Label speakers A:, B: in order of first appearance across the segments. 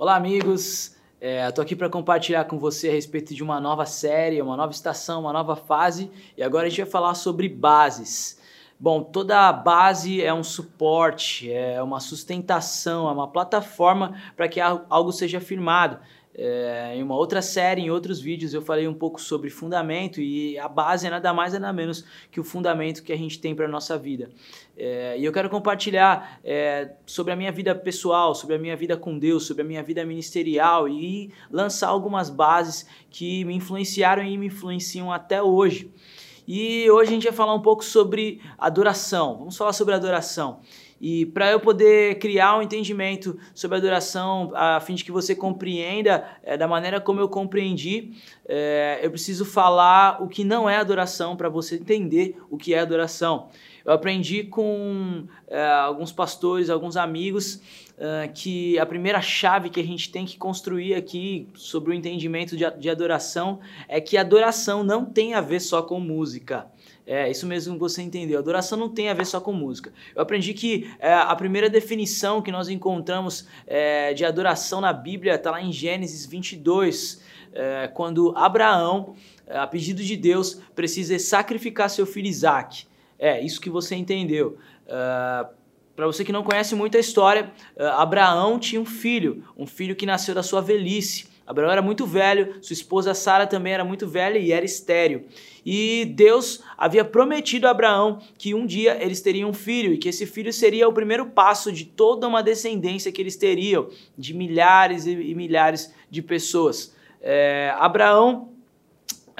A: Olá, amigos. Estou aqui para compartilhar com você a respeito de uma nova série, uma nova estação, uma nova fase. E agora a gente vai falar sobre bases. Bom, toda base é um suporte, é uma sustentação, é uma plataforma para que algo seja firmado. É, em uma outra série, em outros vídeos, eu falei um pouco sobre fundamento e a base é nada mais nada menos que o fundamento que a gente tem para a nossa vida. É, e eu quero compartilhar é, sobre a minha vida pessoal, sobre a minha vida com Deus, sobre a minha vida ministerial e lançar algumas bases que me influenciaram e me influenciam até hoje. E hoje a gente vai falar um pouco sobre adoração. Vamos falar sobre adoração. E para eu poder criar um entendimento sobre adoração, a fim de que você compreenda é, da maneira como eu compreendi, é, eu preciso falar o que não é adoração para você entender o que é adoração. Eu aprendi com é, alguns pastores, alguns amigos, que a primeira chave que a gente tem que construir aqui sobre o entendimento de, de adoração é que adoração não tem a ver só com música. É, isso mesmo que você entendeu. Adoração não tem a ver só com música. Eu aprendi que é, a primeira definição que nós encontramos é, de adoração na Bíblia está lá em Gênesis 22, é, quando Abraão, é, a pedido de Deus, precisa sacrificar seu filho Isaac. É, isso que você entendeu. É, Para você que não conhece muito a história, Abraão tinha um filho, um filho que nasceu da sua velhice. Abraão era muito velho, sua esposa Sara também era muito velha e era estéril. E Deus havia prometido a Abraão que um dia eles teriam um filho e que esse filho seria o primeiro passo de toda uma descendência que eles teriam, de milhares e milhares de pessoas. É, Abraão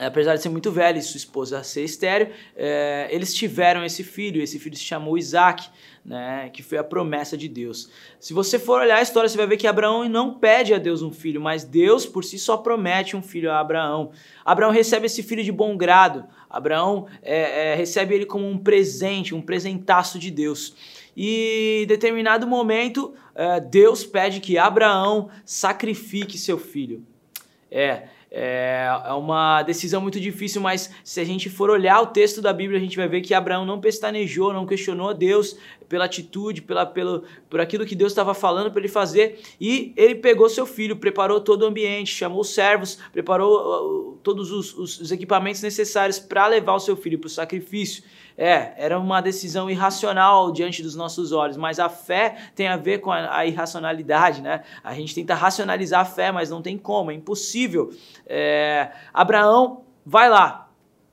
A: apesar de ser muito velho e sua esposa ser estéreo, é, eles tiveram esse filho, esse filho se chamou Isaac, né, que foi a promessa de Deus. Se você for olhar a história, você vai ver que Abraão não pede a Deus um filho, mas Deus por si só promete um filho a Abraão. Abraão recebe esse filho de bom grado, Abraão é, é, recebe ele como um presente, um presentaço de Deus. E em determinado momento, Deus pede que Abraão sacrifique seu filho. É, é, é uma decisão muito difícil, mas se a gente for olhar o texto da Bíblia, a gente vai ver que Abraão não pestanejou, não questionou a Deus pela atitude, pela, pelo, por aquilo que Deus estava falando para ele fazer, e ele pegou seu filho, preparou todo o ambiente, chamou os servos, preparou todos os, os, os equipamentos necessários para levar o seu filho para o sacrifício. É, era uma decisão irracional diante dos nossos olhos, mas a fé tem a ver com a, a irracionalidade, né? A gente tenta racionalizar a fé, mas não tem como, é impossível. É, Abraão vai lá,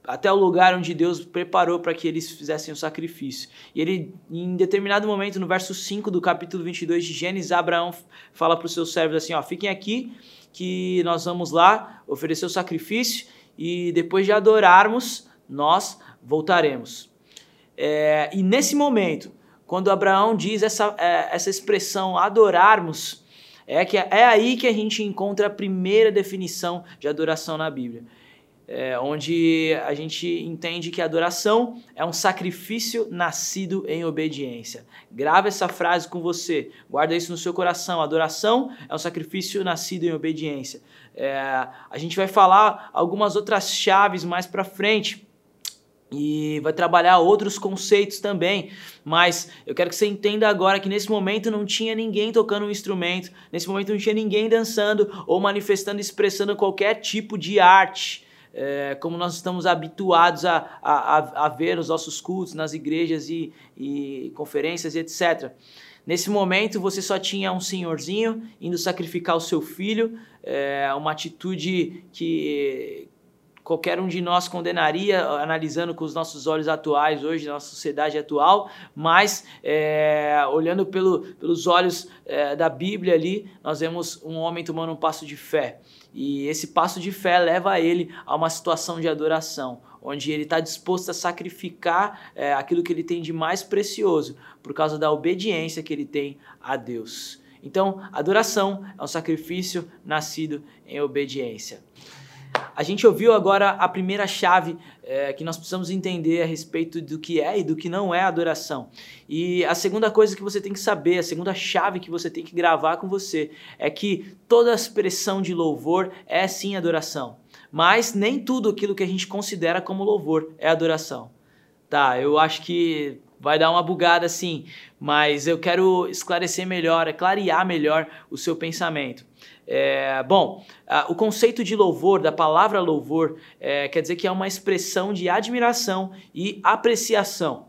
A: até o lugar onde Deus preparou para que eles fizessem o sacrifício. E ele, em determinado momento, no verso 5 do capítulo 22 de Gênesis, Abraão fala para os seus servos assim: ó, fiquem aqui, que nós vamos lá oferecer o sacrifício e depois de adorarmos, nós voltaremos. É, e nesse momento, quando Abraão diz essa, é, essa expressão adorarmos, é, que, é aí que a gente encontra a primeira definição de adoração na Bíblia. É, onde a gente entende que a adoração é um sacrifício nascido em obediência. Grava essa frase com você, guarda isso no seu coração. adoração é um sacrifício nascido em obediência. É, a gente vai falar algumas outras chaves mais para frente e vai trabalhar outros conceitos também, mas eu quero que você entenda agora que nesse momento não tinha ninguém tocando um instrumento, nesse momento não tinha ninguém dançando ou manifestando, expressando qualquer tipo de arte, é, como nós estamos habituados a, a, a, ver nos nossos cultos, nas igrejas e, e conferências e etc. Nesse momento você só tinha um senhorzinho indo sacrificar o seu filho, é, uma atitude que qualquer um de nós condenaria, analisando com os nossos olhos atuais, hoje, na nossa sociedade atual, mas é, olhando pelo, pelos olhos é, da Bíblia ali, nós vemos um homem tomando um passo de fé. E esse passo de fé leva ele a uma situação de adoração, onde ele está disposto a sacrificar é, aquilo que ele tem de mais precioso, por causa da obediência que ele tem a Deus. Então, adoração é um sacrifício nascido em obediência. A gente ouviu agora a primeira chave é, que nós precisamos entender a respeito do que é e do que não é adoração. E a segunda coisa que você tem que saber, a segunda chave que você tem que gravar com você, é que toda expressão de louvor é sim adoração. Mas nem tudo aquilo que a gente considera como louvor é adoração. Tá, eu acho que vai dar uma bugada assim, mas eu quero esclarecer melhor, clarear melhor o seu pensamento. É, bom, a, o conceito de louvor, da palavra louvor, é, quer dizer que é uma expressão de admiração e apreciação.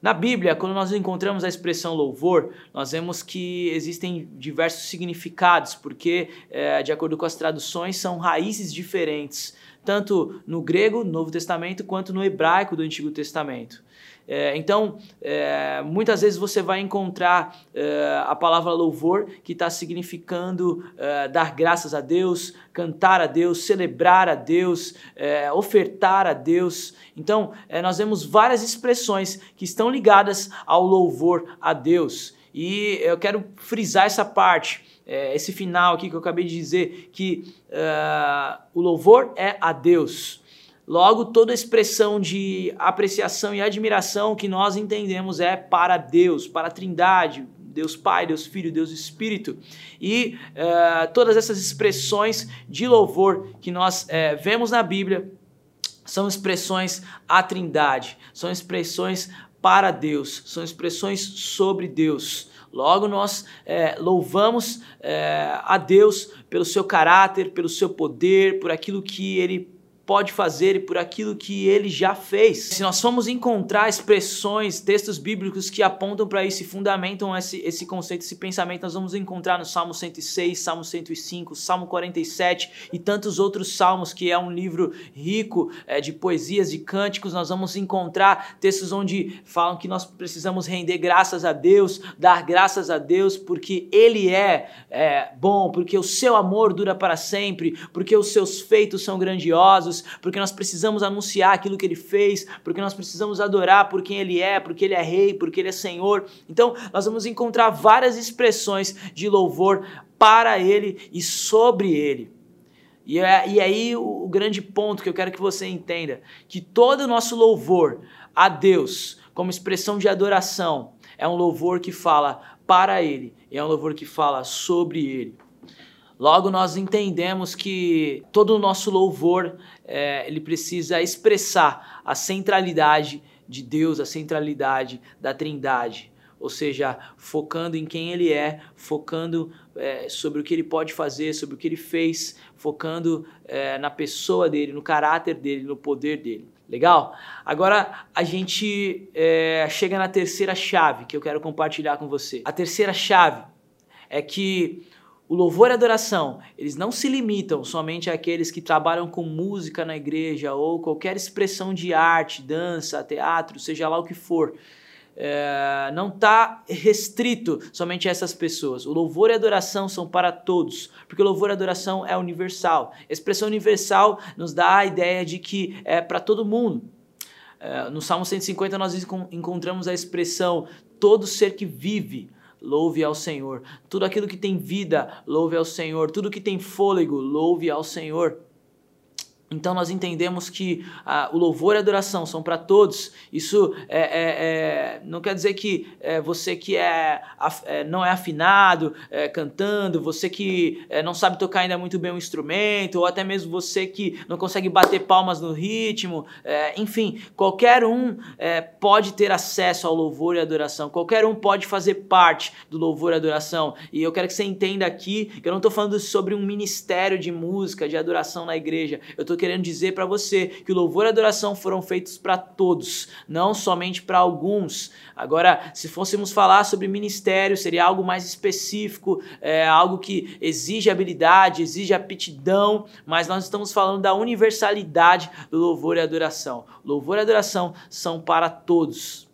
A: Na Bíblia, quando nós encontramos a expressão louvor, nós vemos que existem diversos significados, porque, é, de acordo com as traduções, são raízes diferentes, tanto no grego, Novo Testamento, quanto no hebraico do Antigo Testamento. É, então, é, muitas vezes você vai encontrar é, a palavra louvor que está significando é, dar graças a Deus, cantar a Deus, celebrar a Deus, é, ofertar a Deus. Então, é, nós vemos várias expressões que estão ligadas ao louvor a Deus. E eu quero frisar essa parte, esse final aqui que eu acabei de dizer, que o louvor é a Deus. Logo, toda expressão de apreciação e admiração que nós entendemos é para Deus, para a Trindade, Deus Pai, Deus Filho, Deus Espírito. E uh, todas essas expressões de louvor que nós uh, vemos na Bíblia são expressões à Trindade, são expressões para Deus, são expressões sobre Deus. Logo, nós é, louvamos é, a Deus pelo seu caráter, pelo seu poder, por aquilo que ele pode fazer e por aquilo que ele já fez. Se nós formos encontrar expressões, textos bíblicos que apontam para isso e fundamentam esse, esse conceito, esse pensamento, nós vamos encontrar no Salmo 106, Salmo 105, Salmo 47 e tantos outros salmos, que é um livro rico é, de poesias, de cânticos. Nós vamos encontrar textos onde falam que nós precisamos render graças a Deus, dar graças a Deus, porque Ele é, é bom, porque o seu amor dura para sempre, porque os seus feitos são grandiosos porque nós precisamos anunciar aquilo que ele fez, porque nós precisamos adorar por quem ele é, porque ele é rei, porque ele é senhor. Então, nós vamos encontrar várias expressões de louvor para ele e sobre ele. E, é, e aí o, o grande ponto que eu quero que você entenda, que todo o nosso louvor a Deus, como expressão de adoração, é um louvor que fala para ele, é um louvor que fala sobre ele. Logo, nós entendemos que todo o nosso louvor é, ele precisa expressar a centralidade de Deus, a centralidade da Trindade. Ou seja, focando em quem ele é, focando é, sobre o que ele pode fazer, sobre o que ele fez, focando é, na pessoa dele, no caráter dele, no poder dele. Legal? Agora a gente é, chega na terceira chave que eu quero compartilhar com você. A terceira chave é que o louvor e a adoração, eles não se limitam somente àqueles que trabalham com música na igreja ou qualquer expressão de arte, dança, teatro, seja lá o que for. É, não está restrito somente a essas pessoas. O louvor e a adoração são para todos, porque o louvor e a adoração é universal. A expressão universal nos dá a ideia de que é para todo mundo. É, no Salmo 150 nós encontramos a expressão todo ser que vive louve ao Senhor. Tudo aquilo que tem vida, louve ao Senhor. Tudo que tem fôlego, louve ao Senhor. Então nós entendemos que ah, o louvor e a adoração são para todos. Isso é, é, é, não quer dizer que é, você que é, é, não é afinado é, cantando, você que não sabe tocar ainda muito bem um instrumento, ou até mesmo você que não consegue bater palmas no ritmo. enfim, qualquer um pode ter acesso ao louvor e adoração. Qualquer um pode fazer parte do louvor e adoração. E eu quero que você entenda aqui que eu não estou falando sobre um ministério de música, de adoração na igreja. Eu estou querendo dizer para você que o louvor e a adoração foram feitos para todos, não somente para alguns. Agora, se fôssemos falar sobre ministério, seria algo mais específico, é, algo que exige habilidade, exige aptidão, mas nós estamos falando da universalidade do louvor e adoração. Louvor e adoração são para todos.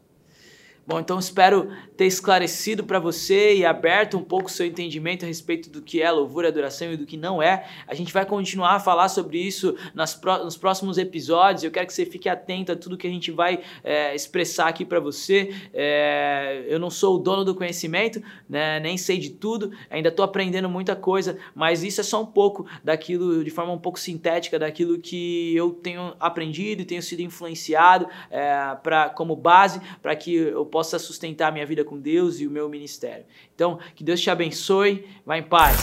A: Bom, então espero ter esclarecido para você e aberto um pouco o seu entendimento a respeito do que é louvor adoração e do que não é. A gente vai continuar a falar sobre isso nas nos próximos episódios. Eu quero que você fique atento a tudo que a gente vai é, expressar aqui para você. É, eu não sou o dono do conhecimento, né, nem sei de tudo, ainda estou aprendendo muita coisa, mas isso é só um pouco daquilo, de forma um pouco sintética, daquilo que eu tenho aprendido e tenho sido influenciado é, pra, como base para que eu possa sustentar a minha vida com Deus e o meu ministério. Então, que Deus te abençoe. Vá em paz.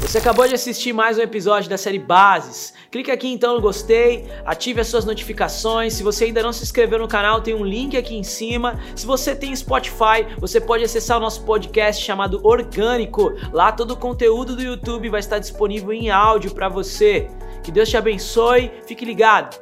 A: Você acabou de assistir mais um episódio da série Bases. Clique aqui então no gostei, ative as suas notificações. Se você ainda não se inscreveu no canal, tem um link aqui em cima. Se você tem Spotify, você pode acessar o nosso podcast chamado Orgânico. Lá todo o conteúdo do YouTube vai estar disponível em áudio para você. Que Deus te abençoe, fique ligado.